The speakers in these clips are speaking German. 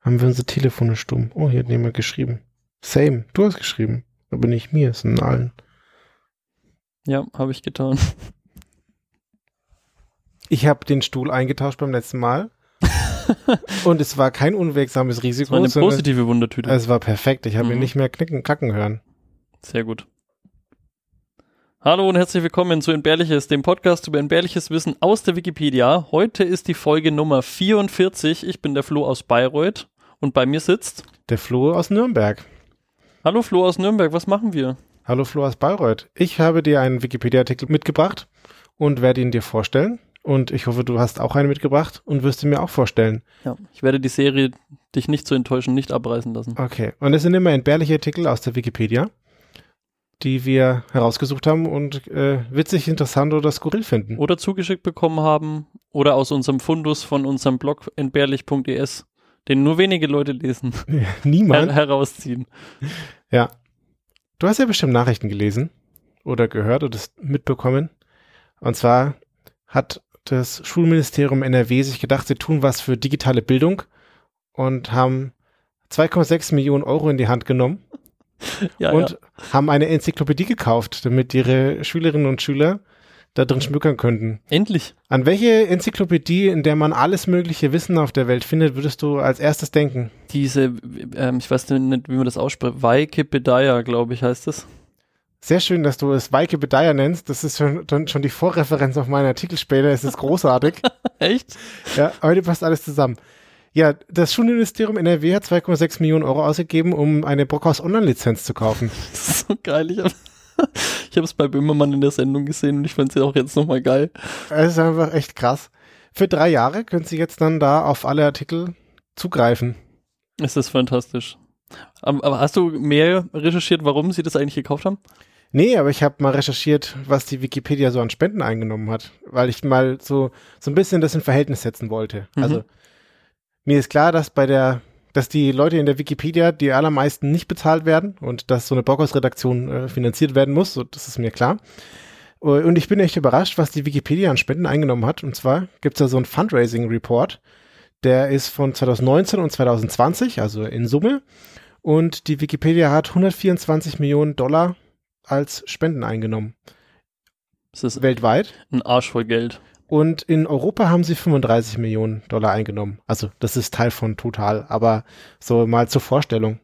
Haben wir unsere Telefone stumm? Oh, hier hat jemand geschrieben. Same, du hast geschrieben. Aber nicht mir, es sind allen. Ja, habe ich getan. Ich habe den Stuhl eingetauscht beim letzten Mal. und es war kein unwegsames Risiko. Das war eine positive Wundertüte. Es war perfekt. Ich habe mhm. ihn nicht mehr knicken, kacken hören. Sehr gut. Hallo und herzlich willkommen zu Entbehrliches, dem Podcast über entbehrliches Wissen aus der Wikipedia. Heute ist die Folge Nummer 44. Ich bin der Flo aus Bayreuth und bei mir sitzt der Flo aus Nürnberg. Hallo Flo aus Nürnberg, was machen wir? Hallo Flo aus Bayreuth. Ich habe dir einen Wikipedia-Artikel mitgebracht und werde ihn dir vorstellen. Und ich hoffe, du hast auch einen mitgebracht und wirst ihn mir auch vorstellen. Ja, ich werde die Serie, dich nicht zu enttäuschen, nicht abreißen lassen. Okay, und es sind immer entbehrliche Artikel aus der Wikipedia, die wir herausgesucht haben und äh, witzig, interessant oder skurril finden. Oder zugeschickt bekommen haben oder aus unserem Fundus von unserem Blog entbehrlich.es, den nur wenige Leute lesen. Ja, niemand. Her herausziehen. Ja. Du hast ja bestimmt Nachrichten gelesen oder gehört oder mitbekommen. Und zwar hat das Schulministerium NRW sich gedacht, sie tun was für digitale Bildung und haben 2,6 Millionen Euro in die Hand genommen ja, und ja. haben eine Enzyklopädie gekauft, damit ihre Schülerinnen und Schüler da drin schmückern könnten. Endlich. An welche Enzyklopädie, in der man alles mögliche Wissen auf der Welt findet, würdest du als erstes denken? Diese, ähm, ich weiß nicht, wie man das ausspricht, Wikipedia, glaube ich, heißt das. Sehr schön, dass du es Weike Bedeier nennst. Das ist schon, schon die Vorreferenz auf meinen Artikel später. Es ist großartig. Echt? Ja, heute passt alles zusammen. Ja, das Schulministerium NRW hat 2,6 Millionen Euro ausgegeben, um eine Brockhaus Online-Lizenz zu kaufen. Das ist so geil. Ich habe ich es bei Böhmermann in der Sendung gesehen und ich fand es ja auch jetzt nochmal geil. Es ist einfach echt krass. Für drei Jahre können Sie jetzt dann da auf alle Artikel zugreifen. Es ist fantastisch. Aber hast du mehr recherchiert, warum Sie das eigentlich gekauft haben? Nee, aber ich habe mal recherchiert, was die Wikipedia so an Spenden eingenommen hat, weil ich mal so, so ein bisschen das in Verhältnis setzen wollte. Mhm. Also mir ist klar, dass bei der, dass die Leute in der Wikipedia die allermeisten nicht bezahlt werden und dass so eine Blockhaus-Redaktion äh, finanziert werden muss, so, das ist mir klar. Und ich bin echt überrascht, was die Wikipedia an Spenden eingenommen hat. Und zwar gibt es da so einen Fundraising-Report, der ist von 2019 und 2020, also in Summe. Und die Wikipedia hat 124 Millionen Dollar als Spenden eingenommen. Das ist weltweit. Ein Arsch voll Geld. Und in Europa haben sie 35 Millionen Dollar eingenommen. Also das ist Teil von Total, aber so mal zur Vorstellung.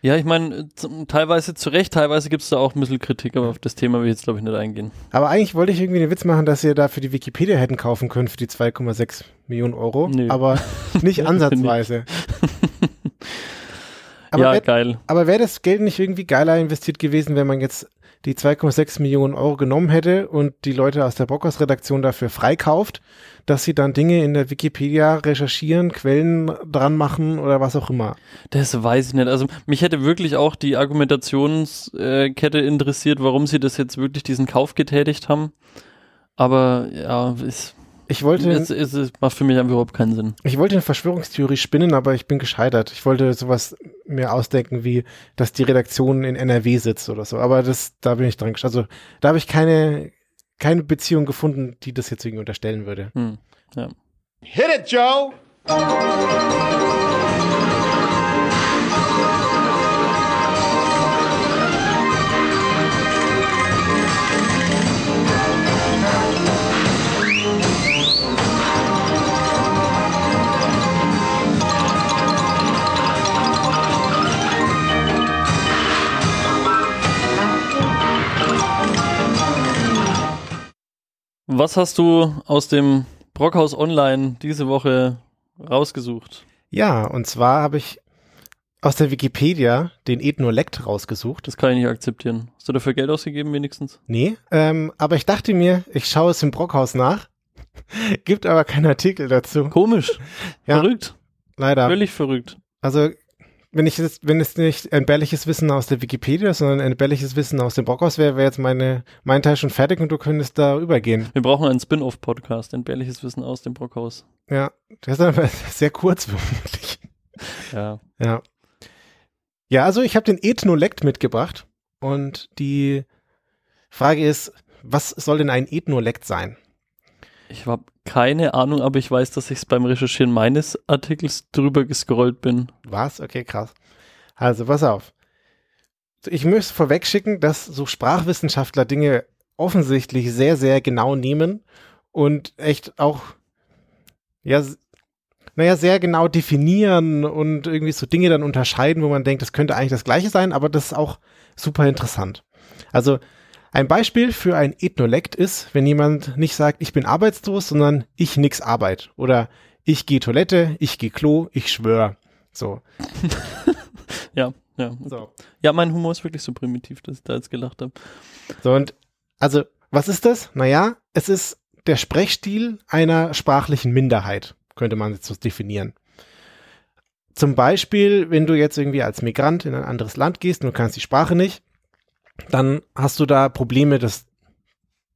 Ja, ich meine, teilweise zu Recht, teilweise gibt es da auch ein bisschen Kritik, aber auf das Thema will ich jetzt, glaube ich, nicht eingehen. Aber eigentlich wollte ich irgendwie den Witz machen, dass ihr da für die Wikipedia hätten kaufen können für die 2,6 Millionen Euro. Nö. Aber nicht ansatzweise. aber ja, wär, geil. Aber wäre das Geld nicht irgendwie geiler investiert gewesen, wenn man jetzt die 2,6 Millionen Euro genommen hätte und die Leute aus der Brockhaus-Redaktion dafür freikauft, dass sie dann Dinge in der Wikipedia recherchieren, Quellen dran machen oder was auch immer. Das weiß ich nicht. Also mich hätte wirklich auch die Argumentationskette interessiert, warum sie das jetzt wirklich diesen Kauf getätigt haben. Aber ja, ist ich wollte. Es, es, es, macht für mich einfach überhaupt keinen Sinn. Ich wollte eine Verschwörungstheorie spinnen, aber ich bin gescheitert. Ich wollte sowas mir ausdenken, wie, dass die Redaktion in NRW sitzt oder so. Aber das, da bin ich dran. Also, da habe ich keine, keine Beziehung gefunden, die das jetzt irgendwie unterstellen würde. Hm, ja. Hit it, Joe! Was hast du aus dem Brockhaus Online diese Woche rausgesucht? Ja, und zwar habe ich aus der Wikipedia den Ethnolekt rausgesucht. Das kann ich nicht akzeptieren. Hast du dafür Geld ausgegeben wenigstens? Nee, ähm, aber ich dachte mir, ich schaue es im Brockhaus nach. Gibt aber keinen Artikel dazu. Komisch. Ja, verrückt. Leider. Völlig verrückt. Also wenn ich jetzt, wenn es nicht entbehrliches Wissen aus der Wikipedia, sondern entbehrliches Wissen aus dem Brockhaus wäre, wäre jetzt meine, mein Teil schon fertig und du könntest da übergehen. Wir brauchen einen Spin-off-Podcast, entbehrliches Wissen aus dem Brockhaus. Ja, das ist aber sehr kurz vermutlich. Ja. Ja. Ja, also ich habe den Ethnolekt mitgebracht und die Frage ist, was soll denn ein Ethnolekt sein? Ich habe keine Ahnung, aber ich weiß, dass ich es beim Recherchieren meines Artikels drüber gescrollt bin. Was? Okay, krass. Also, pass auf. Ich möchte vorweg schicken, dass so Sprachwissenschaftler Dinge offensichtlich sehr, sehr genau nehmen und echt auch, ja, naja, sehr genau definieren und irgendwie so Dinge dann unterscheiden, wo man denkt, das könnte eigentlich das Gleiche sein, aber das ist auch super interessant. Also, ein Beispiel für ein Ethnolekt ist, wenn jemand nicht sagt, ich bin arbeitslos, sondern ich nix Arbeit oder ich gehe Toilette, ich gehe Klo, ich schwör. So. ja, ja. So. Ja, mein Humor ist wirklich so primitiv, dass ich da jetzt gelacht habe. So, und also, was ist das? Naja, es ist der Sprechstil einer sprachlichen Minderheit, könnte man jetzt so definieren. Zum Beispiel, wenn du jetzt irgendwie als Migrant in ein anderes Land gehst und du kannst die Sprache nicht, dann hast du da Probleme, das,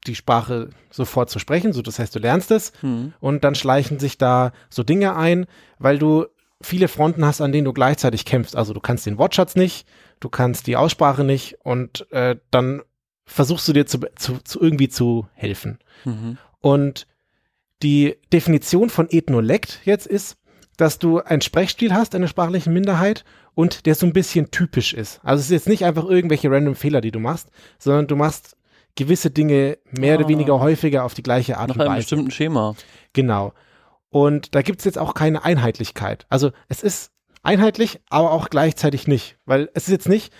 die Sprache sofort zu sprechen. So, das heißt, du lernst es mhm. und dann schleichen sich da so Dinge ein, weil du viele Fronten hast, an denen du gleichzeitig kämpfst. Also du kannst den Wortschatz nicht, du kannst die Aussprache nicht und äh, dann versuchst du dir zu, zu, zu irgendwie zu helfen. Mhm. Und die Definition von Ethnolekt jetzt ist, dass du einen Sprechstil hast, eine sprachliche Minderheit und der so ein bisschen typisch ist. Also es ist jetzt nicht einfach irgendwelche random Fehler, die du machst, sondern du machst gewisse Dinge mehr ah. oder weniger häufiger auf die gleiche Art Nach und Weise. Nach einem bestimmten Schema. Genau. Und da gibt es jetzt auch keine Einheitlichkeit. Also es ist einheitlich, aber auch gleichzeitig nicht. Weil es ist jetzt nicht,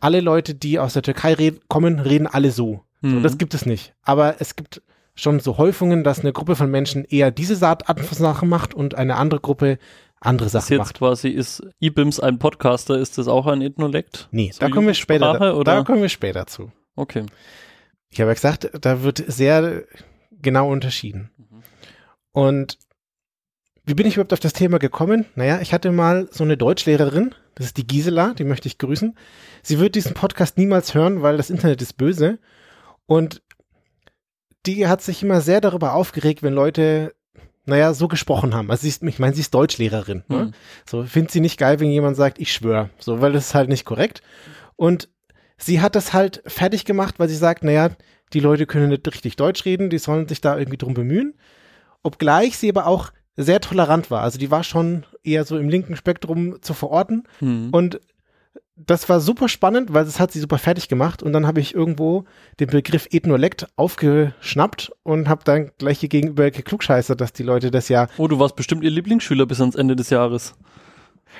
alle Leute, die aus der Türkei red kommen, reden alle so. Mhm. so. Das gibt es nicht. Aber es gibt schon so Häufungen, dass eine Gruppe von Menschen eher diese Art von Sachen macht und eine andere Gruppe andere Sachen jetzt macht. quasi ist IBIMS ein Podcaster, ist das auch ein Ethnolekt? Nee, so da kommen wir später, Sprache, da, da kommen wir später zu. Okay. Ich habe ja gesagt, da wird sehr genau unterschieden. Mhm. Und wie bin ich überhaupt auf das Thema gekommen? Naja, ich hatte mal so eine Deutschlehrerin, das ist die Gisela, die möchte ich grüßen. Sie wird diesen Podcast niemals hören, weil das Internet ist böse. Und die hat sich immer sehr darüber aufgeregt, wenn Leute, naja, so gesprochen haben. Also sie ist, ich meine, sie ist Deutschlehrerin. Ne? Mhm. So, findet sie nicht geil, wenn jemand sagt, ich schwöre. So, weil das ist halt nicht korrekt. Und sie hat das halt fertig gemacht, weil sie sagt, naja, die Leute können nicht richtig Deutsch reden, die sollen sich da irgendwie drum bemühen. Obgleich sie aber auch sehr tolerant war. Also die war schon eher so im linken Spektrum zu verorten. Mhm. Und das war super spannend, weil das hat sie super fertig gemacht und dann habe ich irgendwo den Begriff Ethnolekt aufgeschnappt und habe dann gleich hier gegenüber geklugscheißert, dass die Leute das ja. Oh, du warst bestimmt ihr Lieblingsschüler bis ans Ende des Jahres.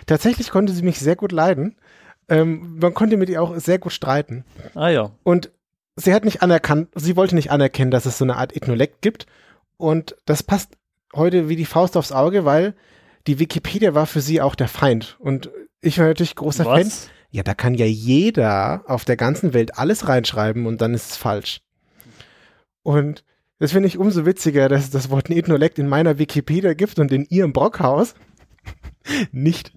Tatsächlich konnte sie mich sehr gut leiden. Ähm, man konnte mit ihr auch sehr gut streiten. Ah ja. Und sie hat nicht anerkannt, sie wollte nicht anerkennen, dass es so eine Art Ethnolekt gibt. Und das passt heute wie die Faust aufs Auge, weil die Wikipedia war für sie auch der Feind. Und ich war natürlich großer Was? Fan. Ja, da kann ja jeder auf der ganzen Welt alles reinschreiben und dann ist es falsch. Und das finde ich umso witziger, dass es das Wort Ethnolekt in meiner Wikipedia gibt und in ihrem Brockhaus nicht.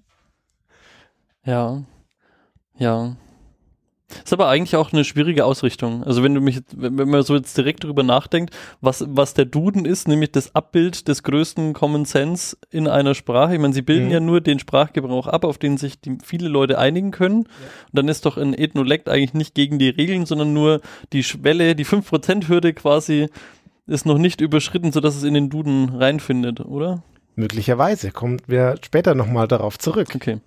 Ja. Ja. Ist aber eigentlich auch eine schwierige Ausrichtung. Also wenn du mich, wenn man so jetzt direkt drüber nachdenkt, was, was der Duden ist, nämlich das Abbild des größten Common Sense in einer Sprache. Ich meine, sie bilden mhm. ja nur den Sprachgebrauch ab, auf den sich die, viele Leute einigen können. Ja. Und dann ist doch ein Ethnolekt eigentlich nicht gegen die Regeln, sondern nur die Schwelle, die 5%-Hürde quasi ist noch nicht überschritten, sodass es in den Duden reinfindet, oder? Möglicherweise. Kommt wir später nochmal darauf zurück. Okay.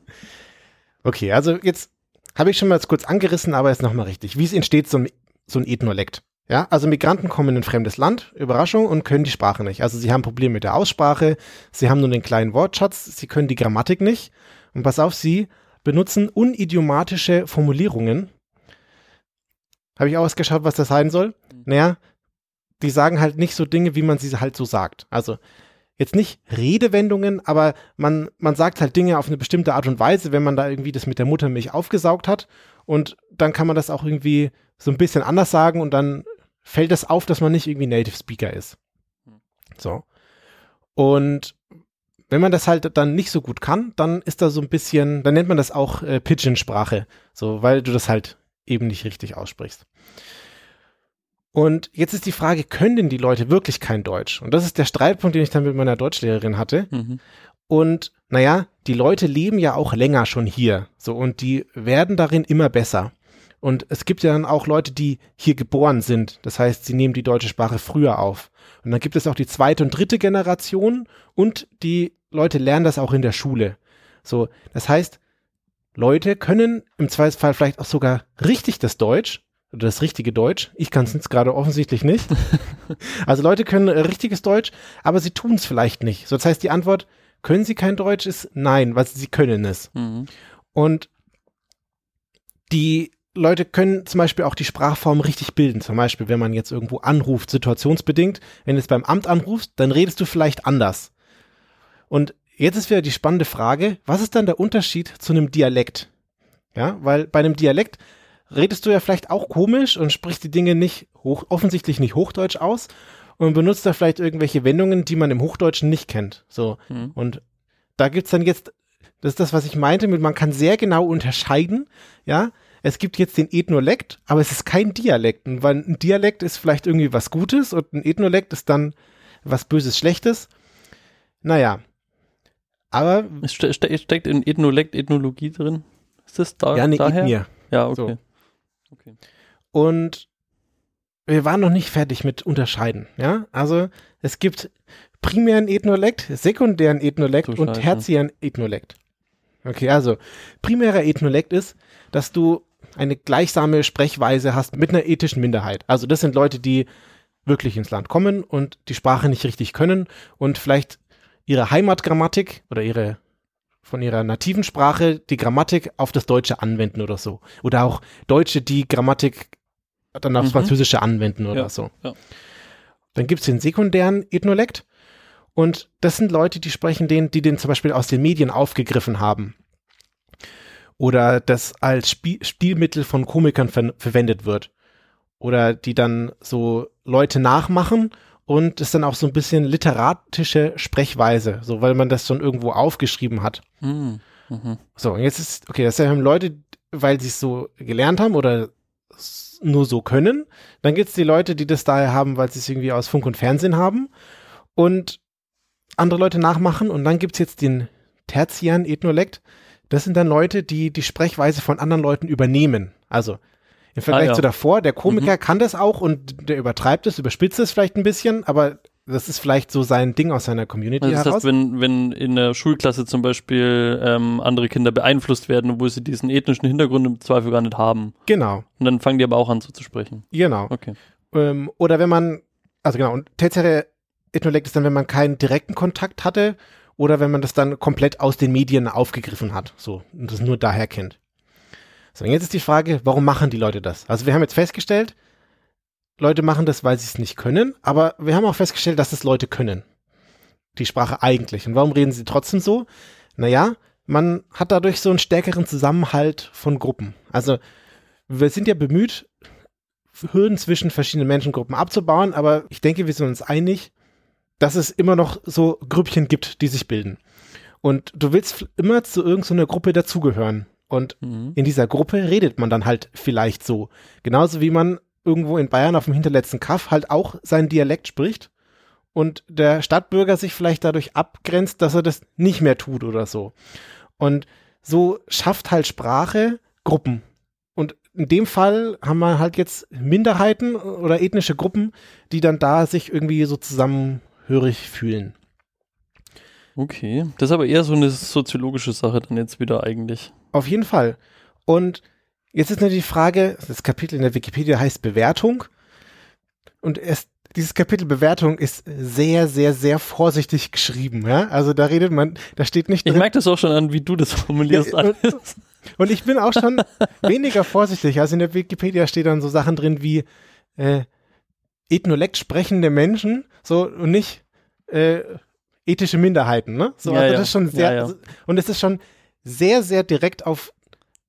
Okay, also jetzt habe ich schon mal kurz angerissen, aber jetzt nochmal richtig. Wie es entsteht so ein, so ein Ethnolekt? Ja, also Migranten kommen in ein fremdes Land, Überraschung, und können die Sprache nicht. Also sie haben Probleme mit der Aussprache, sie haben nur den kleinen Wortschatz, sie können die Grammatik nicht. Und pass auf, sie benutzen unidiomatische Formulierungen. Habe ich ausgeschaut, was das sein soll? Mhm. Naja, die sagen halt nicht so Dinge, wie man sie halt so sagt. Also jetzt nicht Redewendungen, aber man, man sagt halt Dinge auf eine bestimmte Art und Weise, wenn man da irgendwie das mit der Muttermilch aufgesaugt hat. Und dann kann man das auch irgendwie so ein bisschen anders sagen und dann fällt das auf, dass man nicht irgendwie Native Speaker ist. So. Und wenn man das halt dann nicht so gut kann, dann ist da so ein bisschen, dann nennt man das auch äh, Pidgin-Sprache, so, weil du das halt eben nicht richtig aussprichst. Und jetzt ist die Frage, können denn die Leute wirklich kein Deutsch? Und das ist der Streitpunkt, den ich dann mit meiner Deutschlehrerin hatte. Mhm. Und naja, die Leute leben ja auch länger schon hier. So, und die werden darin immer besser. Und es gibt ja dann auch Leute, die hier geboren sind. Das heißt, sie nehmen die deutsche Sprache früher auf. Und dann gibt es auch die zweite und dritte Generation und die Leute lernen das auch in der Schule. So, das heißt, Leute können im Zweifelsfall vielleicht auch sogar richtig das Deutsch oder das richtige Deutsch. Ich kann es jetzt gerade offensichtlich nicht. also Leute können richtiges Deutsch, aber sie tun es vielleicht nicht. So, das heißt, die Antwort, können sie kein Deutsch, ist nein, weil sie können es. Mhm. Und die Leute können zum Beispiel auch die Sprachform richtig bilden. Zum Beispiel, wenn man jetzt irgendwo anruft, situationsbedingt. Wenn du jetzt beim Amt anrufst, dann redest du vielleicht anders. Und jetzt ist wieder die spannende Frage, was ist dann der Unterschied zu einem Dialekt? Ja, weil bei einem Dialekt redest du ja vielleicht auch komisch und sprichst die Dinge nicht hoch, offensichtlich nicht Hochdeutsch aus und benutzt da vielleicht irgendwelche Wendungen, die man im Hochdeutschen nicht kennt. So. Mhm. Und da gibt's dann jetzt, das ist das, was ich meinte, mit man kann sehr genau unterscheiden, ja, es gibt jetzt den Ethnolekt, aber es ist kein Dialekt, weil ein Dialekt ist vielleicht irgendwie was Gutes und ein Ethnolekt ist dann was Böses, Schlechtes. Naja. Aber. Es ste ste steckt in Ethnolekt Ethnologie drin? Ist das da? Ja, nee, daher? Ethnie. Ja, okay. So. Okay. Und wir waren noch nicht fertig mit Unterscheiden, ja? Also, es gibt primären Ethnolekt, sekundären Ethnolekt und tertiären Ethnolekt. Okay, also primärer Ethnolekt ist, dass du eine gleichsame Sprechweise hast mit einer ethischen Minderheit. Also das sind Leute, die wirklich ins Land kommen und die Sprache nicht richtig können und vielleicht ihre Heimatgrammatik oder ihre von ihrer nativen Sprache die Grammatik auf das Deutsche anwenden oder so. Oder auch Deutsche, die Grammatik dann aufs mhm. Französische anwenden oder ja, so. Ja. Dann gibt es den sekundären Ethnolekt und das sind Leute, die sprechen den, die den zum Beispiel aus den Medien aufgegriffen haben oder das als Spiel Stilmittel von Komikern ver verwendet wird. Oder die dann so Leute nachmachen und es dann auch so ein bisschen literatische Sprechweise, so weil man das schon irgendwo aufgeschrieben hat. Mhm. Mhm. So, und jetzt ist, okay, das haben Leute, weil sie es so gelernt haben oder nur so können. Dann gibt es die Leute, die das daher haben, weil sie es irgendwie aus Funk und Fernsehen haben und andere Leute nachmachen. Und dann gibt es jetzt den tertiären Ethnolekt, das sind dann Leute, die die Sprechweise von anderen Leuten übernehmen. Also im Vergleich ah, ja. zu davor, der Komiker mhm. kann das auch und der übertreibt es, überspitzt es vielleicht ein bisschen, aber das ist vielleicht so sein Ding aus seiner Community also das heraus. Heißt, wenn, wenn in der Schulklasse zum Beispiel ähm, andere Kinder beeinflusst werden, obwohl sie diesen ethnischen Hintergrund im Zweifel gar nicht haben. Genau. Und dann fangen die aber auch an so zu sprechen. Genau. Okay. Ähm, oder wenn man, also genau, und tertiäre Ethnolekt ist dann, wenn man keinen direkten Kontakt hatte oder wenn man das dann komplett aus den Medien aufgegriffen hat, so und das nur daher kennt. So, und jetzt ist die Frage, warum machen die Leute das? Also wir haben jetzt festgestellt, Leute machen das, weil sie es nicht können, aber wir haben auch festgestellt, dass es Leute können. Die Sprache eigentlich. Und warum reden sie trotzdem so? Naja, man hat dadurch so einen stärkeren Zusammenhalt von Gruppen. Also wir sind ja bemüht, Hürden zwischen verschiedenen Menschengruppen abzubauen, aber ich denke, wir sind uns einig, dass es immer noch so Grüppchen gibt, die sich bilden. Und du willst immer zu irgendeiner Gruppe dazugehören. Und mhm. in dieser Gruppe redet man dann halt vielleicht so. Genauso wie man irgendwo in Bayern auf dem hinterletzten Kaff halt auch seinen Dialekt spricht und der Stadtbürger sich vielleicht dadurch abgrenzt, dass er das nicht mehr tut oder so. Und so schafft halt Sprache Gruppen. Und in dem Fall haben wir halt jetzt Minderheiten oder ethnische Gruppen, die dann da sich irgendwie so zusammen hörig fühlen. Okay, das ist aber eher so eine soziologische Sache dann jetzt wieder eigentlich. Auf jeden Fall. Und jetzt ist natürlich die Frage, das Kapitel in der Wikipedia heißt Bewertung. Und es, dieses Kapitel Bewertung ist sehr, sehr, sehr vorsichtig geschrieben. Ja? Also da redet man, da steht nicht. Drin, ich merke das auch schon an, wie du das formulierst. Ja, und, und, ich bin auch schon weniger vorsichtig. Also in der Wikipedia steht dann so Sachen drin wie äh, Ethnolekt sprechende Menschen, so und nicht äh, ethische Minderheiten, ne? So, ja, also das ist schon sehr und es ist schon sehr, sehr direkt auf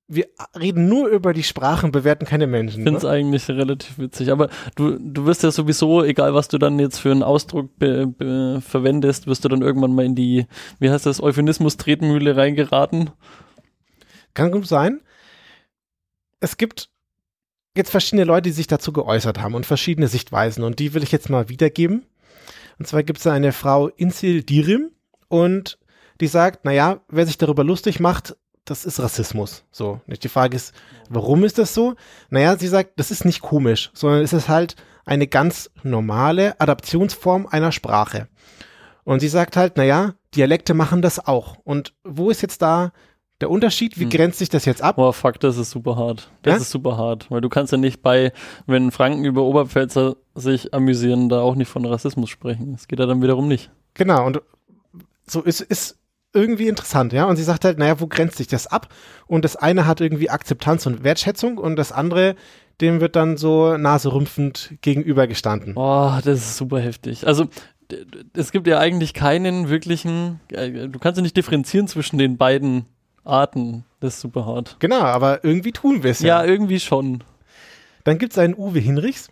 wir reden nur über die Sprachen, bewerten keine Menschen. Ich finde es ne? eigentlich relativ witzig. Aber du, du wirst ja sowieso, egal was du dann jetzt für einen Ausdruck verwendest, wirst du dann irgendwann mal in die, wie heißt das, Euphemismus-Tretmühle reingeraten. Kann gut sein. Es gibt jetzt verschiedene Leute, die sich dazu geäußert haben und verschiedene Sichtweisen und die will ich jetzt mal wiedergeben. Und zwar gibt es eine Frau Insil Dirim und die sagt, naja, wer sich darüber lustig macht, das ist Rassismus. So. Die Frage ist, warum ist das so? Naja, sie sagt, das ist nicht komisch, sondern es ist halt eine ganz normale Adaptionsform einer Sprache. Und sie sagt halt, naja, Dialekte machen das auch. Und wo ist jetzt da der Unterschied? Wie hm. grenzt sich das jetzt ab? Boah, fuck, das ist super hart. Das ja? ist super hart. Weil du kannst ja nicht bei, wenn Franken über Oberpfälzer sich amüsieren, da auch nicht von Rassismus sprechen. Das geht ja dann wiederum nicht. Genau. Und so ist, ist irgendwie interessant, ja. Und sie sagt halt, naja, wo grenzt sich das ab? Und das eine hat irgendwie Akzeptanz und Wertschätzung und das andere, dem wird dann so naserümpfend gegenübergestanden. Boah, das ist super heftig. Also es gibt ja eigentlich keinen wirklichen, äh, du kannst ja nicht differenzieren zwischen den beiden Arten. Das ist super hart. Genau, aber irgendwie tun wir es ja. Ja, irgendwie schon. Dann gibt es einen Uwe Hinrichs,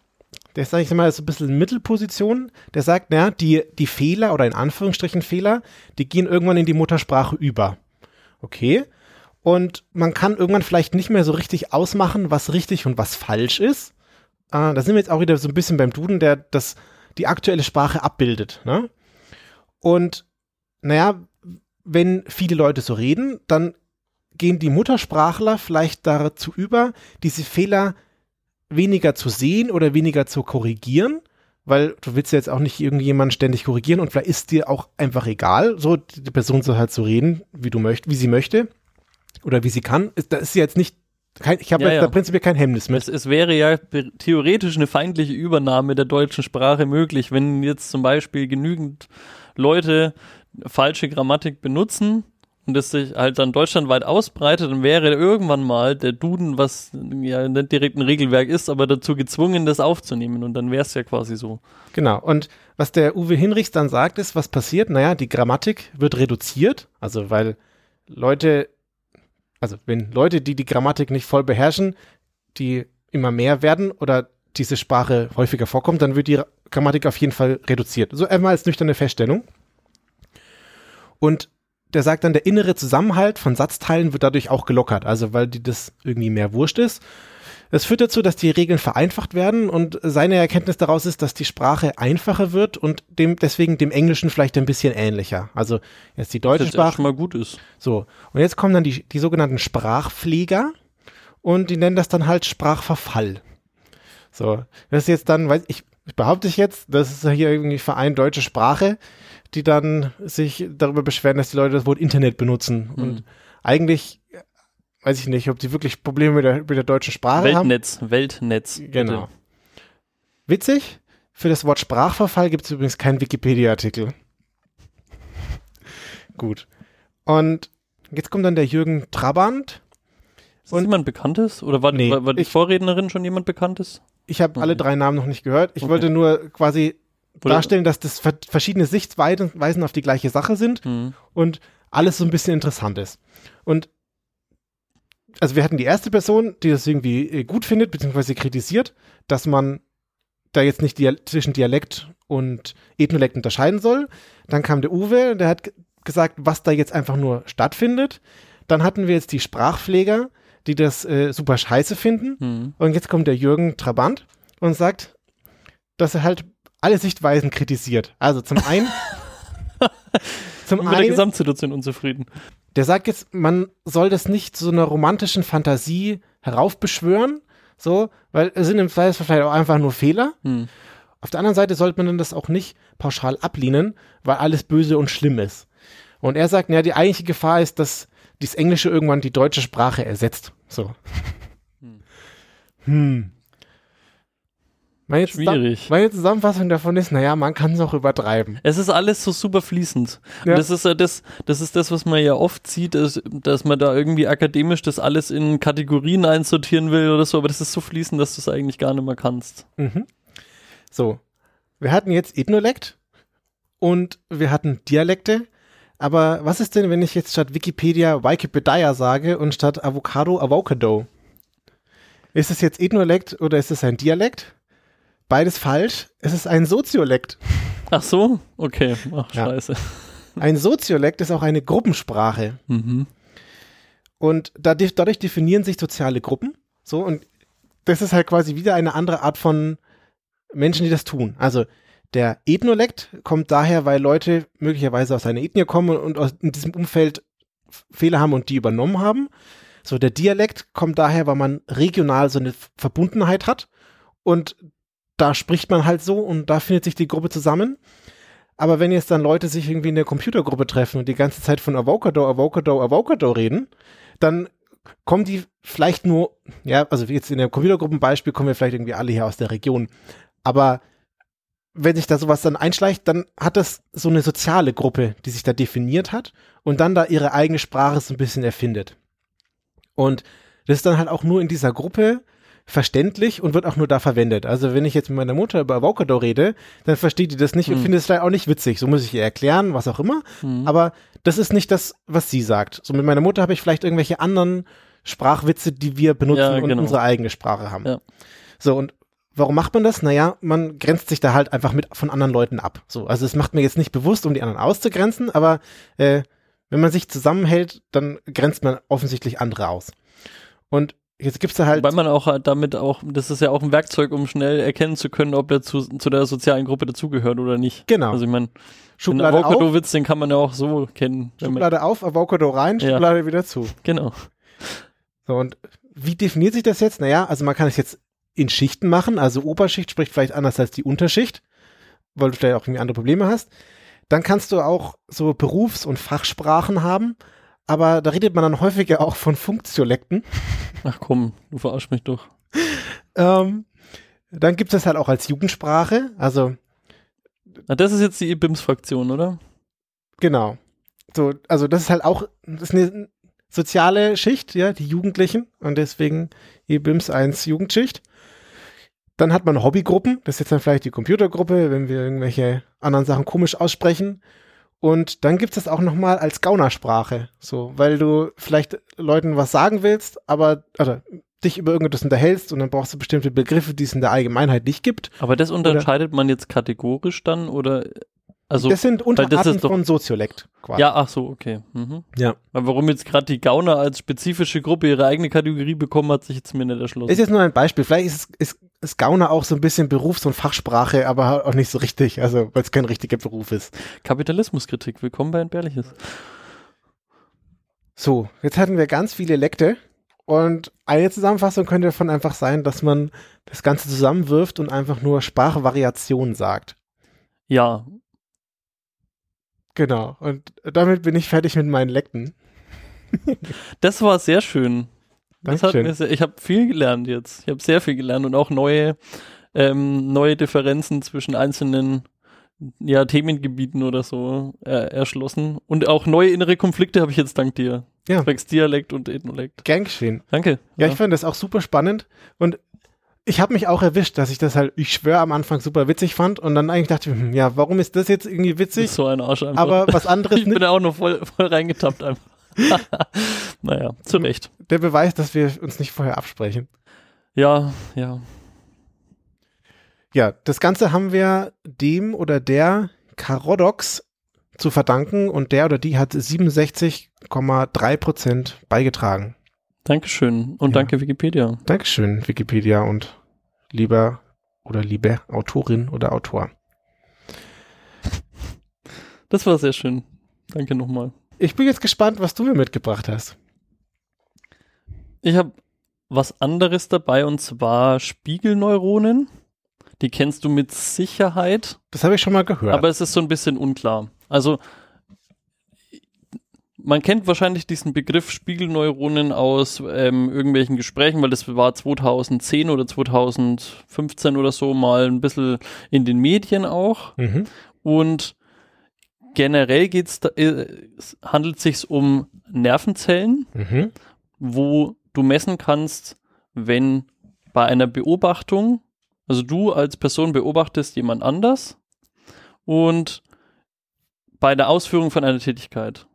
der ist, sag ich mal, so ein bisschen Mittelposition, der sagt, naja, die, die Fehler oder in Anführungsstrichen Fehler, die gehen irgendwann in die Muttersprache über. Okay. Und man kann irgendwann vielleicht nicht mehr so richtig ausmachen, was richtig und was falsch ist. Äh, da sind wir jetzt auch wieder so ein bisschen beim Duden, der das, die aktuelle Sprache abbildet. Ne? Und naja, wenn viele Leute so reden, dann gehen die Muttersprachler vielleicht dazu über, diese Fehler weniger zu sehen oder weniger zu korrigieren, weil du willst ja jetzt auch nicht irgendjemanden ständig korrigieren und vielleicht ist dir auch einfach egal, so die Person soll halt so reden, wie du möchtest, wie sie möchte oder wie sie kann. Da ist sie jetzt nicht kein, ich habe ja, ja. da prinzipiell kein Hemmnis mit. Es, es, wäre ja theoretisch eine feindliche Übernahme der deutschen Sprache möglich, wenn jetzt zum Beispiel genügend Leute falsche Grammatik benutzen und es sich halt dann deutschlandweit ausbreitet, dann wäre irgendwann mal der Duden, was ja nicht direkt ein Regelwerk ist, aber dazu gezwungen, das aufzunehmen und dann wäre es ja quasi so. Genau. Und was der Uwe Hinrichs dann sagt, ist, was passiert? Naja, die Grammatik wird reduziert, also weil Leute, also wenn Leute, die die Grammatik nicht voll beherrschen, die immer mehr werden oder diese Sprache häufiger vorkommt, dann wird die Grammatik auf jeden Fall reduziert. So einmal als nüchterne Feststellung. Und der sagt dann, der innere Zusammenhalt von Satzteilen wird dadurch auch gelockert, also weil die das irgendwie mehr wurscht ist. Es führt dazu, dass die Regeln vereinfacht werden und seine Erkenntnis daraus ist, dass die Sprache einfacher wird und dem, deswegen dem Englischen vielleicht ein bisschen ähnlicher. Also jetzt die deutsche das Sprache. schon mal gut ist. So. Und jetzt kommen dann die, die sogenannten Sprachpfleger und die nennen das dann halt Sprachverfall. So. Das ist jetzt dann, weiß ich, behaupte ich jetzt, das ist hier irgendwie Verein Deutsche Sprache die dann sich darüber beschweren, dass die Leute das Wort Internet benutzen. Mhm. Und eigentlich weiß ich nicht, ob die wirklich Probleme mit der, mit der deutschen Sprache Weltnetz, haben. Weltnetz. Weltnetz. Genau. Witzig, für das Wort Sprachverfall gibt es übrigens keinen Wikipedia-Artikel. Gut. Und jetzt kommt dann der Jürgen Trabant. Ist das jemand Bekanntes? Oder war, nee, war, war die ich, Vorrednerin schon jemand Bekanntes? Ich habe okay. alle drei Namen noch nicht gehört. Ich okay. wollte nur quasi darstellen, dass das verschiedene Sichtweisen auf die gleiche Sache sind mhm. und alles so ein bisschen interessant ist. Und also wir hatten die erste Person, die das irgendwie äh, gut findet, beziehungsweise kritisiert, dass man da jetzt nicht Dial zwischen Dialekt und Ethnolekt unterscheiden soll. Dann kam der Uwe, der hat gesagt, was da jetzt einfach nur stattfindet. Dann hatten wir jetzt die Sprachpfleger, die das äh, super scheiße finden. Mhm. Und jetzt kommt der Jürgen Trabant und sagt, dass er halt alle Sichtweisen kritisiert. Also zum einen. zum mit einen, der Gesamtsituation unzufrieden. Der sagt jetzt, man soll das nicht zu so einer romantischen Fantasie heraufbeschwören, so, weil es sind im Zweifelsfall vielleicht auch einfach nur Fehler. Hm. Auf der anderen Seite sollte man das auch nicht pauschal ablehnen, weil alles böse und schlimm ist. Und er sagt, ja, die eigentliche Gefahr ist, dass das Englische irgendwann die deutsche Sprache ersetzt. So. Hm. Meine Schwierig. Meine Zusammenfassung davon ist, naja, man kann es auch übertreiben. Es ist alles so super fließend. Ja. Das ist ja das, das ist das, was man ja oft sieht, ist, dass man da irgendwie akademisch das alles in Kategorien einsortieren will oder so, aber das ist so fließend, dass du es eigentlich gar nicht mehr kannst. Mhm. So. Wir hatten jetzt Ethnolekt und wir hatten Dialekte. Aber was ist denn, wenn ich jetzt statt Wikipedia Wikipedia sage und statt Avocado Avocado? Ist es jetzt Ethnolekt oder ist es ein Dialekt? Beides falsch. Es ist ein Soziolekt. Ach so? Okay. Ach, ja. scheiße. Ein Soziolekt ist auch eine Gruppensprache. Mhm. Und dadurch definieren sich soziale Gruppen. So, und das ist halt quasi wieder eine andere Art von Menschen, die das tun. Also der Ethnolekt kommt daher, weil Leute möglicherweise aus einer Ethnie kommen und aus, in diesem Umfeld Fehler haben und die übernommen haben. So, der Dialekt kommt daher, weil man regional so eine Verbundenheit hat und da spricht man halt so und da findet sich die Gruppe zusammen. Aber wenn jetzt dann Leute sich irgendwie in der Computergruppe treffen und die ganze Zeit von Avocado, Avocado, Avocado reden, dann kommen die vielleicht nur, ja, also jetzt in der Computergruppenbeispiel kommen wir vielleicht irgendwie alle hier aus der Region. Aber wenn sich da sowas dann einschleicht, dann hat das so eine soziale Gruppe, die sich da definiert hat und dann da ihre eigene Sprache so ein bisschen erfindet. Und das ist dann halt auch nur in dieser Gruppe verständlich und wird auch nur da verwendet. Also wenn ich jetzt mit meiner Mutter über Avocado rede, dann versteht die das nicht und Hm. findet es vielleicht auch nicht witzig. So muss ich ihr erklären, was auch immer. Mhm. Aber das ist nicht das, was sie sagt. So mit meiner Mutter habe ich vielleicht irgendwelche anderen Sprachwitze, die wir benutzen Ja, und genau. unsere eigene Sprache haben. Ja. So und Warum macht man das? Naja, man grenzt sich da halt einfach mit von anderen Leuten ab. So, also es macht mir jetzt nicht bewusst, um die anderen auszugrenzen, aber äh, wenn man sich zusammenhält, dann grenzt man offensichtlich andere aus. Und jetzt gibt's da halt Weil man auch halt damit auch, das ist ja auch ein Werkzeug, um schnell erkennen zu können, ob der zu, zu der sozialen Gruppe dazugehört oder nicht. genau Also ich meine, den Schublade auf, Avocado-Witz, den kann man ja auch so kennen. Schublade auf, Avocado rein, Ja. Schublade wieder zu. Genau. So, und wie definiert sich das jetzt? Naja, also man kann es jetzt in Schichten machen. Also Oberschicht spricht vielleicht anders als die Unterschicht, weil du vielleicht auch irgendwie andere Probleme hast. Dann kannst du auch so Berufs- und Fachsprachen haben. Aber da redet man dann häufiger auch von Funktiolekten. Ach komm, du verarsch mich doch. Ähm, dann gibt es das halt auch als Jugendsprache. Also Na, das ist jetzt die IBIMS-Fraktion, oder? Genau. So, also das ist halt auch, das ist eine soziale Schicht, ja, die Jugendlichen und deswegen EBIMS 1 Jugendschicht. Dann hat man Hobbygruppen, das ist jetzt dann vielleicht die Computergruppe, wenn wir irgendwelche anderen Sachen komisch aussprechen. Und dann gibt es das auch nochmal als Gaunersprache, so, weil du vielleicht Leuten was sagen willst, aber, also dich über irgendetwas unterhältst und dann brauchst du bestimmte Begriffe, die es in der Allgemeinheit nicht gibt. Aber das unterscheidet man jetzt kategorisch dann oder also das sind das Unterarten ist doch- von Soziolekt quasi. ja, ach so, okay. Mhm. Ja. Aber warum jetzt gerade die Gauner als spezifische Gruppe ihre eigene Kategorie bekommen, hat sich jetzt mir nicht erschlossen. Ist jetzt nur ein Beispiel. Vielleicht ist, ist, ist Gauner auch so ein bisschen Berufs- und Fachsprache, aber auch nicht so richtig, also weil es kein richtiger Beruf ist. Kapitalismuskritik, willkommen bei Entbehrliches. So, jetzt hatten wir ganz viele Lekte und eine Zusammenfassung könnte davon einfach sein, dass man das Ganze zusammenwirft und einfach nur Sprachvariation sagt. Ja, Genau. Und damit bin ich fertig mit meinen Lekten. das war sehr schön. Das hat mir sehr, ich habe viel gelernt jetzt. Ich habe sehr viel gelernt und auch neue, ähm, neue Differenzen zwischen einzelnen ja, Themengebieten oder so äh, erschlossen. Und auch neue innere Konflikte habe ich jetzt dank dir. Ja. Zwecks Dialekt und Ethnolekt. Gern geschehen. Danke. Ja, ich fand das auch super spannend und ich habe mich auch erwischt, dass ich das halt, ich schwöre, am Anfang super witzig fand und dann eigentlich dachte ich, hm, ja, warum ist das jetzt irgendwie witzig? ist so ein Arsch einfach. aber was anderes ich bin da auch noch voll, voll reingetappt einfach. naja, zu Recht. Der Beweis, dass wir uns nicht vorher absprechen. Ja, ja. Ja, das Ganze haben wir dem oder der Karodox zu verdanken und der oder die hat 67,3 Prozent beigetragen. Dankeschön und Ja. danke Wikipedia. Dankeschön, Wikipedia und lieber oder liebe Autorin oder Autor. Das war sehr schön. Danke nochmal. Ich bin jetzt gespannt, was du mir mitgebracht hast. Ich habe was anderes dabei und zwar Spiegelneuronen. Die kennst du mit Sicherheit, Das habe ich schon mal gehört. aber es ist so ein bisschen unklar. Also man kennt wahrscheinlich diesen Begriff Spiegelneuronen aus ähm, irgendwelchen Gesprächen, weil das war 2010 oder 2015 oder so mal ein bisschen in den Medien auch. mhm. Und generell geht's äh, es handelt sich um Nervenzellen, Mhm. wo du messen kannst, wenn bei einer Beobachtung, also du als Person beobachtest jemand anders und bei der Ausführung von einer Tätigkeit.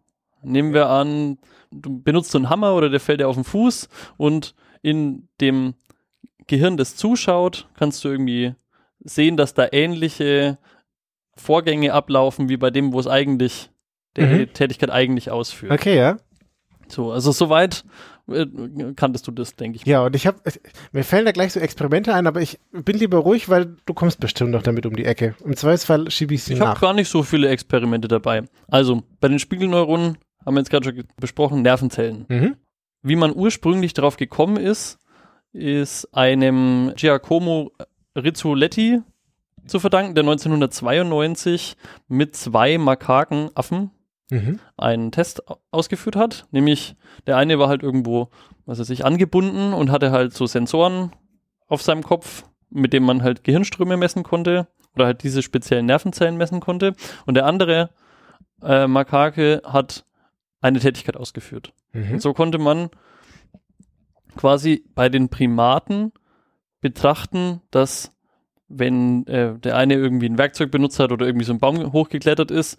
Nehmen wir an, du benutzt so einen Hammer oder der fällt dir auf den Fuß und in dem Gehirn, das zuschaut, kannst du irgendwie sehen, dass da ähnliche Vorgänge ablaufen wie bei dem, wo es eigentlich, der Mhm. die Tätigkeit eigentlich ausführt. Okay, ja. So, also soweit äh, kanntest du das, denke ich. Ja, und ich habe, mir fallen da gleich so Experimente ein, aber ich bin lieber ruhig, weil du kommst bestimmt noch damit um die Ecke. Im Zweifelsfall schiebe ich sie Ich habe nach. gar nicht so viele Experimente dabei. Also, bei den Spiegelneuronen haben wir jetzt gerade schon besprochen, Nervenzellen. Mhm. Wie man ursprünglich darauf gekommen ist, ist einem Giacomo Rizzoletti zu verdanken, der 1992 mit zwei Makakenaffen Mhm. einen Test ausgeführt hat. Nämlich der eine war halt irgendwo, was weiß ich, angebunden und hatte halt so Sensoren auf seinem Kopf, mit denen man halt Gehirnströme messen konnte oder halt diese speziellen Nervenzellen messen konnte. Und der andere äh, Makake hat eine Tätigkeit ausgeführt. Mhm. Und so konnte man quasi bei den Primaten betrachten, dass wenn äh, der eine irgendwie ein Werkzeug benutzt hat oder irgendwie so einen Baum hochgeklettert ist,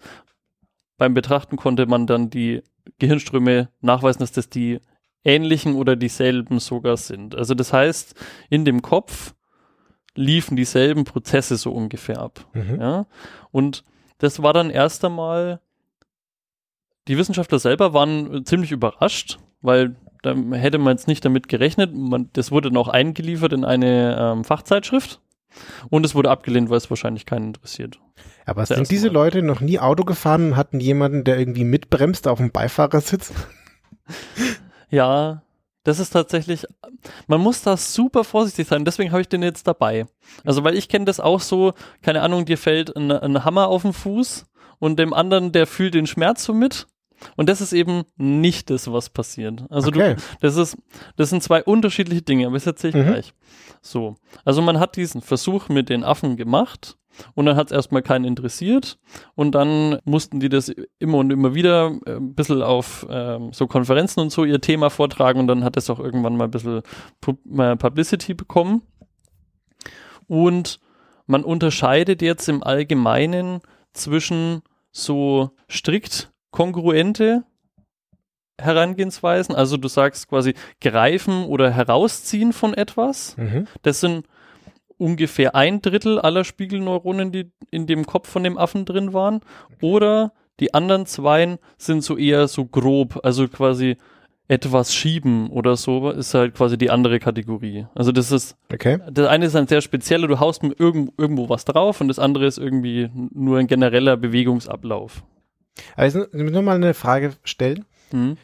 beim Betrachten konnte man dann die Gehirnströme nachweisen, dass das die ähnlichen oder dieselben sogar sind. Also das heißt, in dem Kopf liefen dieselben Prozesse so ungefähr ab. Mhm. Ja? Und das war dann erst einmal, die Wissenschaftler selber waren äh, ziemlich überrascht, weil da hätte man jetzt nicht damit gerechnet. Man, das wurde noch eingeliefert in eine ähm, Fachzeitschrift und es wurde abgelehnt, weil es wahrscheinlich keinen interessiert. Aber sind diese mal. Leute noch nie Auto gefahren und hatten jemanden, der irgendwie mitbremst auf dem Beifahrersitz? Ja, das ist tatsächlich, man muss da super vorsichtig sein, deswegen habe ich den jetzt dabei. Also, weil ich kenne das auch so, keine Ahnung, dir fällt ein, ein Hammer auf den Fuß und dem anderen, der fühlt den Schmerz so mit. Und das ist eben nicht das, was passiert. Also Okay. du, das ist, das sind zwei unterschiedliche Dinge, aber das erzähle ich Mhm. gleich. So. Also man hat diesen Versuch mit den Affen gemacht und dann hat es erstmal keinen interessiert und dann mussten die das immer und immer wieder äh, ein bisschen auf ähm, so Konferenzen und so ihr Thema vortragen und dann hat es auch irgendwann mal ein bisschen Pu äh, Publicity bekommen. Und man unterscheidet jetzt im Allgemeinen zwischen so strikt kongruente Herangehensweisen, also du sagst quasi greifen oder herausziehen von etwas. Mhm. Das sind ungefähr ein Drittel aller Spiegelneuronen, die in dem Kopf von dem Affen drin waren. Oder die anderen zwei sind so eher so grob, also quasi etwas schieben oder so, ist halt quasi die andere Kategorie. Also das ist, Okay. das eine ist ein sehr spezieller, du haust mir irgend, irgendwo was drauf und das andere ist irgendwie nur ein genereller Bewegungsablauf. Aber jetzt ich muss noch mal eine Frage stellen. Hm?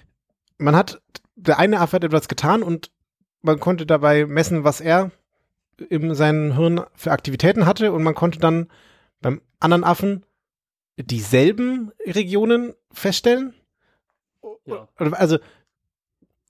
Man hat, der eine Affe hat etwas getan und man konnte dabei messen, was er in seinem Hirn für Aktivitäten hatte und man konnte dann beim anderen Affen dieselben Regionen feststellen? Ja. Also,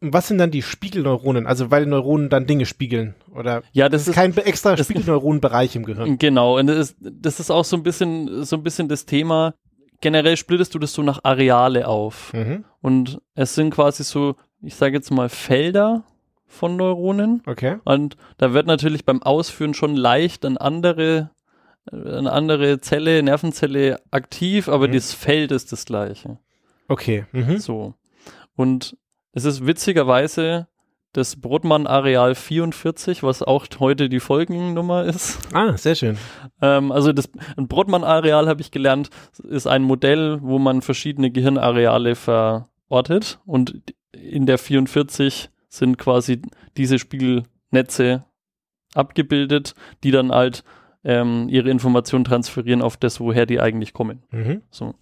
was sind dann die Spiegelneuronen? Also, weil Neuronen dann Dinge spiegeln? Oder Ja, das ist kein extra Spiegelneuronenbereich im Gehirn? Genau, und das ist, das ist auch so ein bisschen, so ein bisschen das Thema. Generell splittest du das so nach Areale auf. Mhm. Und es sind quasi so, ich sage jetzt mal, Felder von Neuronen. Okay. Und da wird natürlich beim Ausführen schon leicht eine andere, äh, eine andere Zelle, Nervenzelle aktiv, aber Mhm. das Feld ist das gleiche. Okay. Mhm. So. Und es ist witzigerweise das Brodmann-Areal 44, was auch heute die Folgennummer ist. Ah, sehr schön. Ähm, also das ein Brodmann-Areal habe ich gelernt, ist ein Modell, wo man verschiedene Gehirnareale verortet und in der 44 sind quasi diese Spiegelnetze abgebildet, die dann halt ähm, ihre Informationen transferieren auf das, woher die eigentlich kommen. Mhm. So.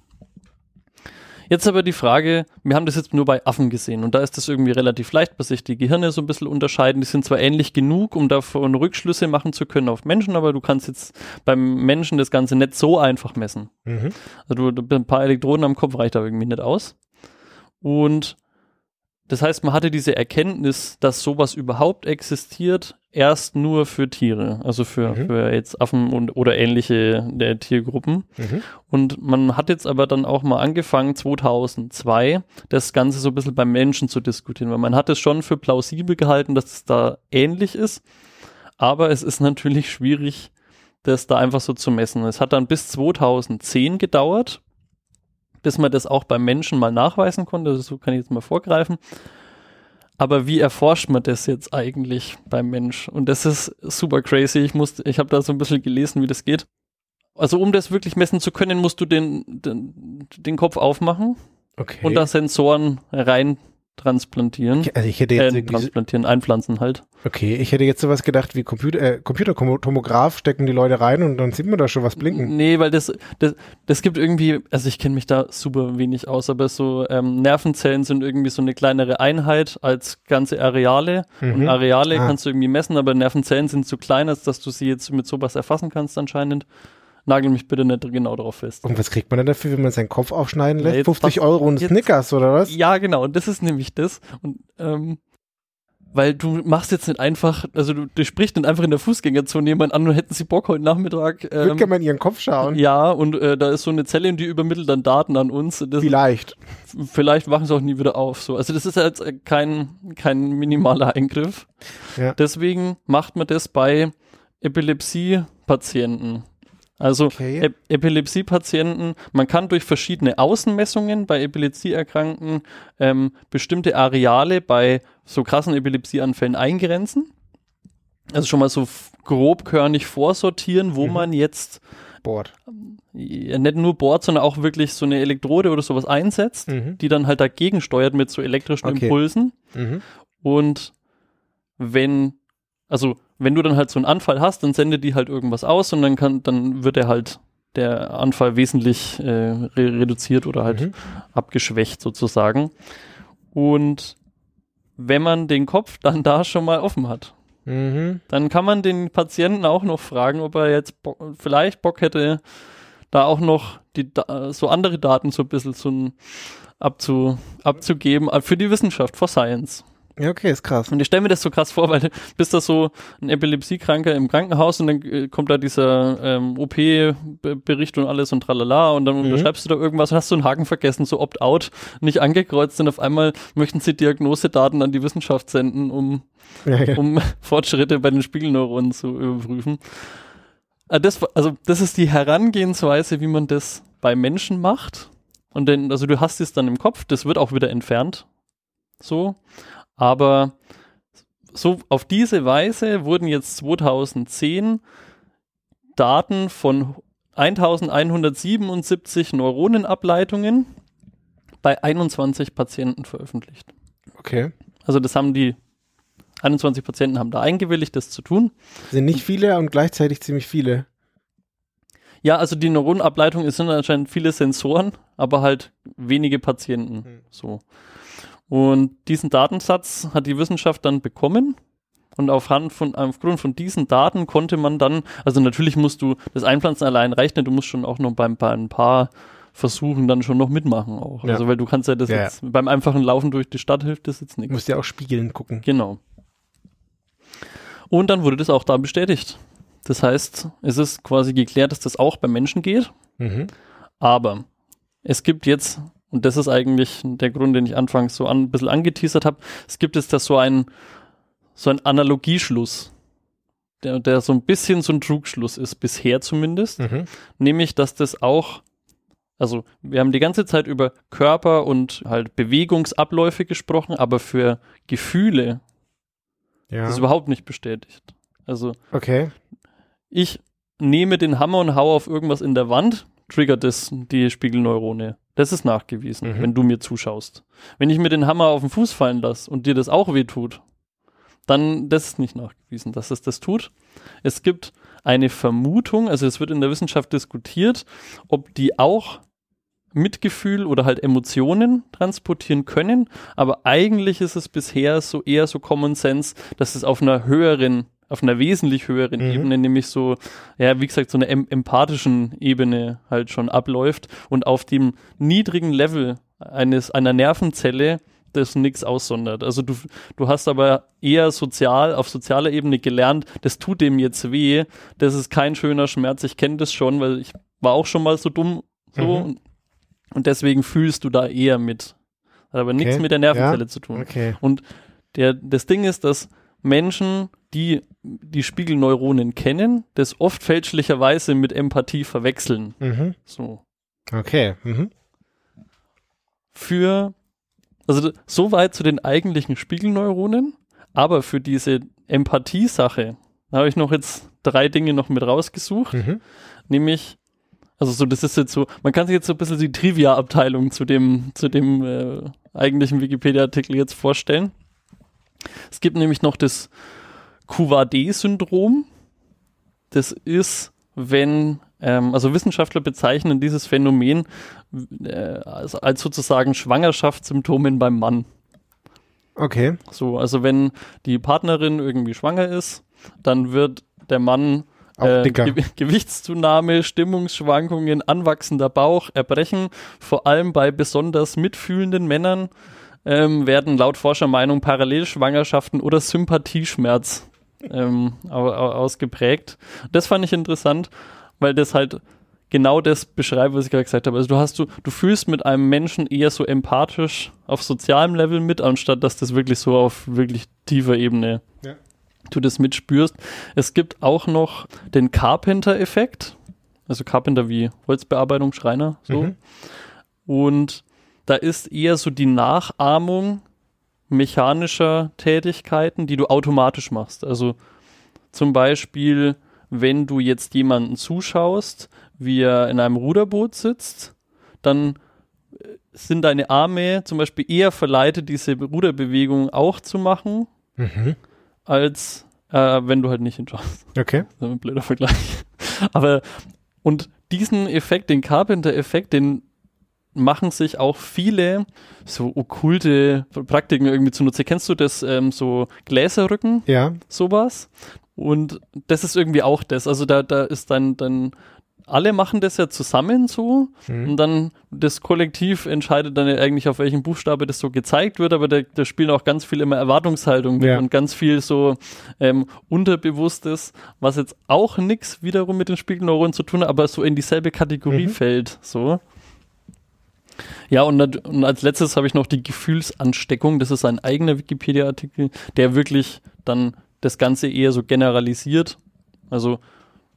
Jetzt aber die Frage, wir haben das jetzt nur bei Affen gesehen und da ist das irgendwie relativ leicht, dass sich die Gehirne so ein bisschen unterscheiden. Die sind zwar ähnlich genug, um davon Rückschlüsse machen zu können auf Menschen, aber du kannst jetzt beim Menschen das Ganze nicht so einfach messen. Mhm. Also du, ein paar Elektroden am Kopf reicht da irgendwie nicht aus. Und das heißt, man hatte diese Erkenntnis, dass sowas überhaupt existiert, erst nur für Tiere, also für, Mhm. für jetzt Affen und oder ähnliche der Tiergruppen. Mhm. Und man hat jetzt aber dann auch mal angefangen, 2002, das Ganze so ein bisschen beim Menschen zu diskutieren, weil man hat es schon für plausibel gehalten, dass es da ähnlich ist, aber es ist natürlich schwierig, das da einfach so zu messen. Es hat dann bis 2010 gedauert, bis man das auch beim Menschen mal nachweisen konnte, also so kann ich jetzt mal vorgreifen. Aber wie erforscht man das jetzt eigentlich beim Mensch? Und das ist super crazy. Ich musste, ich habe da so ein bisschen gelesen, wie das geht. Also um das wirklich messen zu können, musst du den, den, den Kopf aufmachen Okay. und da Sensoren rein transplantieren. Also ich hätte Äh, jetzt so- transplantieren, einpflanzen halt. Okay, ich hätte jetzt sowas gedacht wie Computer, äh, Computertomograph stecken die Leute rein und dann sieht man da schon was blinken. Nee, weil das, das, das gibt irgendwie, also ich kenne mich da super wenig aus, aber so ähm, Nervenzellen sind irgendwie so eine kleinere Einheit als ganze Areale. Und Mhm. Areale Ah. kannst du irgendwie messen, aber Nervenzellen sind zu klein, als dass du sie jetzt mit sowas erfassen kannst anscheinend. Nagel mich bitte nicht genau darauf fest. Und was kriegt man denn dafür, wenn man seinen Kopf aufschneiden Ja, lässt? jetzt 50 was- Euro und jetzt- Snickers oder was? Ja, genau, und das ist nämlich das. Und ähm, weil du machst jetzt nicht einfach, also du, du sprichst nicht einfach in der Fußgängerzone jemand an und hätten sie Bock heute Nachmittag. Würde Ähm, gerne mal in ihren Kopf schauen. ja, und äh, da ist so eine Zelle und die übermittelt dann Daten an uns. Das, Vielleicht. vielleicht wachen sie auch nie wieder auf. So. Also das ist jetzt kein, kein minimaler Eingriff. Ja. Deswegen macht man das bei Epilepsie-Patienten. Also Okay. Ep Epilepsie-Patienten, man kann durch verschiedene Außenmessungen bei Epilepsieerkrankten ähm, bestimmte Areale bei so krassen Epilepsieanfällen eingrenzen. Also schon mal so grobkörnig vorsortieren, wo Mhm. man jetzt Board. ja, nicht nur bohrt, sondern auch wirklich so eine Elektrode oder sowas einsetzt, Mhm. die dann halt dagegen steuert mit so elektrischen Okay. Impulsen. Mhm. Und wenn, also wenn du dann halt so einen Anfall hast, dann sendet die halt irgendwas aus und dann kann, dann wird er halt der Anfall wesentlich äh, re reduziert oder halt Mhm. abgeschwächt sozusagen. Und wenn man den Kopf dann da schon mal offen hat, Mhm. dann kann man den Patienten auch noch fragen, ob er jetzt Bo vielleicht Bock hätte, da auch noch die Da- so andere Daten so ein bisschen so ein abzu abzugeben äh, für die Wissenschaft, for Science. Ja, okay, ist krass. Und ich stelle mir das so krass vor, weil du bist da so ein Epilepsiekranker im Krankenhaus und dann äh, kommt da dieser ähm, OP-Bericht und alles und tralala und dann Mhm. unterschreibst du da irgendwas und hast so einen Haken vergessen, so Opt-out, nicht angekreuzt und auf einmal möchten sie Diagnosedaten an die Wissenschaft senden, um, Ja, ja. um Fortschritte bei den Spiegelneuronen zu überprüfen. Ah, Das, also das ist die Herangehensweise, wie man das bei Menschen macht. Und denn, also du hast es dann im Kopf, das wird auch wieder entfernt. So. Aber so auf diese Weise wurden jetzt 2010 Daten von 1177 Neuronenableitungen bei 21 Patienten veröffentlicht. Okay. Also das haben die 21 Patienten haben da eingewilligt, das zu tun. Sind nicht viele und gleichzeitig ziemlich viele. Ja, also die Neuronenableitung es sind anscheinend viele Sensoren, aber halt wenige Patienten. Hm. So. Und diesen Datensatz hat die Wissenschaft dann bekommen. Und aufhand von, aufgrund von diesen Daten konnte man dann, also natürlich musst du, das Einpflanzen allein nicht, du musst schon auch noch beim, bei ein paar Versuchen dann schon noch mitmachen auch. Ja. Also weil du kannst ja das Ja, jetzt, beim einfachen Laufen durch die Stadt hilft das jetzt Du nichts. musst ja auch spiegeln gucken. Genau. Und dann wurde das auch da bestätigt. Das heißt, es ist quasi geklärt, dass das auch bei Menschen geht. Mhm. Aber es gibt jetzt, und das ist eigentlich der Grund, den ich anfangs so an, ein bisschen angeteasert habe, es gibt jetzt da so einen so ein Analogieschluss, der, der so ein bisschen so ein Trugschluss ist, bisher zumindest, Mhm. nämlich, dass das auch, also wir haben die ganze Zeit über Körper und halt Bewegungsabläufe gesprochen, aber für Gefühle Ja. ist überhaupt nicht bestätigt. Also Okay. ich nehme den Hammer und hau auf irgendwas in der Wand, triggert das die Spiegelneurone. Das ist nachgewiesen, Mhm. wenn du mir zuschaust. Wenn ich mir den Hammer auf den Fuß fallen lasse und dir das auch weh tut, dann das ist nicht nachgewiesen, dass es das tut. Es gibt eine Vermutung, also es wird in der Wissenschaft diskutiert, ob die auch Mitgefühl oder halt Emotionen transportieren können, aber eigentlich ist es bisher so eher so Common Sense, dass es auf einer höheren, auf einer wesentlich höheren Mhm. Ebene, nämlich so, ja, wie gesagt, so einer em empathischen Ebene halt schon abläuft und auf dem niedrigen Level eines, einer Nervenzelle das nichts aussondert. Also du, du hast aber eher sozial, auf sozialer Ebene gelernt, das tut dem jetzt weh, das ist kein schöner Schmerz, ich kenne das schon, weil ich war auch schon mal so dumm so Mhm. und, und deswegen fühlst du da eher mit. Hat aber nichts Okay. mit der Nervenzelle Ja. zu tun. Okay. Der, das Ding ist, dass Menschen, die die Spiegelneuronen kennen, das oft fälschlicherweise mit Empathie verwechseln. Mhm. So. Okay. Mhm. Für, also soweit zu den eigentlichen Spiegelneuronen, aber für diese Empathie-Sache habe ich noch jetzt drei Dinge noch mit rausgesucht. Mhm. Nämlich Also so, das ist jetzt so, man kann sich jetzt so ein bisschen die Trivia-Abteilung zu dem, zu dem äh, eigentlichen Wikipedia-Artikel jetzt vorstellen. Es gibt nämlich noch das Couvade-Syndrom. Das ist, wenn, ähm, also Wissenschaftler bezeichnen dieses Phänomen äh, als, als sozusagen Schwangerschaftssymptomen beim Mann. Okay. So, also wenn die Partnerin irgendwie schwanger ist, dann wird der Mann äh. Ge Gewichtszunahme, Stimmungsschwankungen, anwachsender Bauch, Erbrechen, vor allem bei besonders mitfühlenden Männern ähm, werden laut Forschermeinung Parallelschwangerschaften oder Sympathieschmerz ähm, au au ausgeprägt. Das fand ich interessant, weil das halt genau das beschreibt, was ich gerade gesagt habe. Also du hast du, du fühlst mit einem Menschen eher so empathisch auf sozialem Level mit, anstatt dass das wirklich so auf wirklich tiefer Ebene Ja. du das mitspürst. Es gibt auch noch den Carpenter-Effekt. Also Carpenter wie Holzbearbeitung, Schreiner, so. Mhm. Und da ist eher so die Nachahmung mechanischer Tätigkeiten, die du automatisch machst. Also zum Beispiel, wenn du jetzt jemanden zuschaust, wie er in einem Ruderboot sitzt, dann äh, sind deine Arme zum Beispiel eher verleitet, diese Ruderbewegung auch zu machen, Mhm. als äh, wenn du halt nicht hinschaust. Okay. Das ist ein blöder Vergleich. Aber und diesen Effekt, den Carpenter-Effekt, den machen sich auch viele so okkulte Praktiken irgendwie zunutze. Kennst du das ähm, so Gläserrücken, Ja. sowas? Und das ist irgendwie auch das. Also da, da ist dann, dann alle machen das ja zusammen so Mhm. und dann das Kollektiv entscheidet dann ja eigentlich, auf welchen Buchstabe das so gezeigt wird, aber da, da spielen auch ganz viel immer Erwartungshaltung mit Ja. und ganz viel so ähm, Unterbewusstes, was jetzt auch nichts wiederum mit den Spiegelneuronen zu tun hat, aber so in dieselbe Kategorie Mhm. fällt. So. Ja, und, und als letztes habe ich noch die Gefühlsansteckung. Das ist ein eigener Wikipedia-Artikel, der wirklich dann das Ganze eher so generalisiert. Also,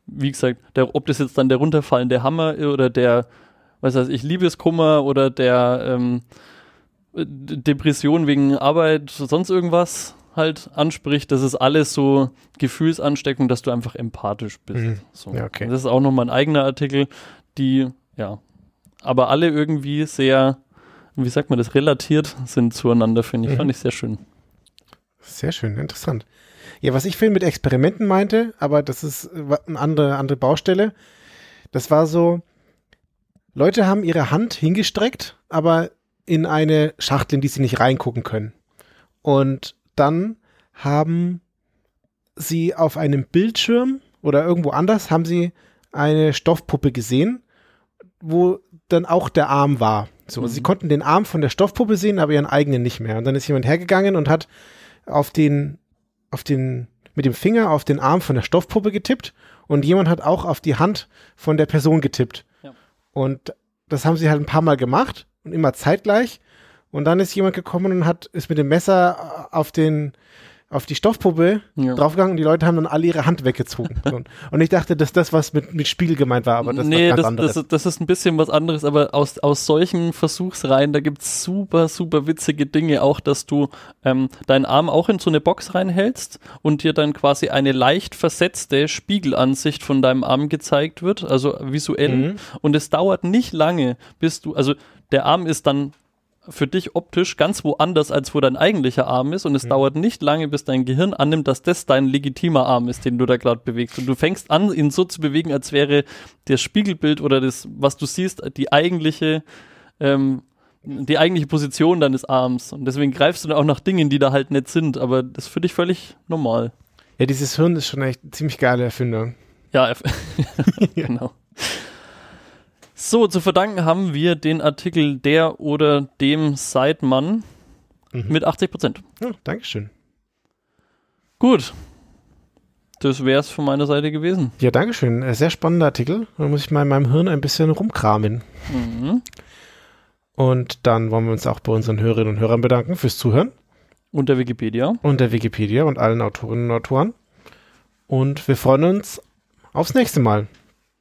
wie gesagt, der, ob das jetzt dann der runterfallende Hammer oder der, was weiß ich, Liebeskummer oder der ähm, Depression wegen Arbeit, sonst irgendwas halt anspricht, das ist alles so Gefühlsansteckung, dass du einfach empathisch bist. Mhm. So. Ja, okay. Das ist auch nochmal ein eigener Artikel, die, ja, aber alle irgendwie sehr, wie sagt man das, relatiert sind zueinander, finde ich. Mhm. Fand ich sehr schön. Sehr schön, interessant. Ja, was ich vorhin mit Experimenten meinte, aber das ist äh, eine andere, andere Baustelle. Das war so, Leute haben ihre Hand hingestreckt, aber in eine Schachtel, in die sie nicht reingucken können. Und dann haben sie auf einem Bildschirm oder irgendwo anders haben sie eine Stoffpuppe gesehen, wo dann auch der Arm war. So, Mhm. sie konnten den Arm von der Stoffpuppe sehen, aber ihren eigenen nicht mehr. Und dann ist jemand hergegangen und hat auf den, auf den, mit dem Finger auf den Arm von der Stoffpuppe getippt und jemand hat auch auf die Hand von der Person getippt. Ja. Und das haben sie halt ein paar Mal gemacht und immer zeitgleich. Und dann ist jemand gekommen und hat, ist mit dem Messer auf den, auf die Stoffpuppe Ja. draufgegangen und die Leute haben dann alle ihre Hand weggezogen. Und ich dachte, dass das was mit, mit Spiegel gemeint war, aber das nee, ist was anderes. das, ist- das ist ein bisschen was anderes, aber aus, aus solchen Versuchsreihen, da gibt's super, super witzige Dinge. Auch, dass du ähm, deinen Arm auch in so eine Box reinhältst und dir dann quasi eine leicht versetzte Spiegelansicht von deinem Arm gezeigt wird, also visuell. Mhm. Und es dauert nicht lange, bis du, also der Arm ist dann für dich optisch ganz woanders, als wo dein eigentlicher Arm ist. Und es dauert nicht lange, bis dein Gehirn annimmt, dass das dein legitimer Arm ist, den du da gerade bewegst. Und du fängst an, ihn so zu bewegen, als wäre das Spiegelbild oder das, was du siehst, die eigentliche, ähm, die eigentliche Position deines Arms. Und deswegen greifst du dann auch nach Dingen, die da halt nicht sind. Aber das ist für dich völlig normal. Ja, dieses Hirn ist schon echt eine ziemlich geile Erfindung. Ja, eff- genau. So, zu verdanken haben wir den Artikel der oder dem Seidmann Mhm. mit 80 Prozent. Ja, Dankeschön. Gut. Das wäre es von meiner Seite gewesen. Ja, Dankeschön. Äh, Sehr spannender Artikel. Da muss ich mal in meinem Hirn ein bisschen rumkramen. Mhm. Und dann wollen wir uns auch bei unseren Hörerinnen und Hörern bedanken fürs Zuhören Und der Wikipedia. und der Wikipedia und allen Autorinnen und Autoren. Und wir freuen uns aufs nächste Mal.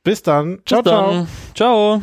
Bis dann. Ciao, Bis ciao. dann. Ciao.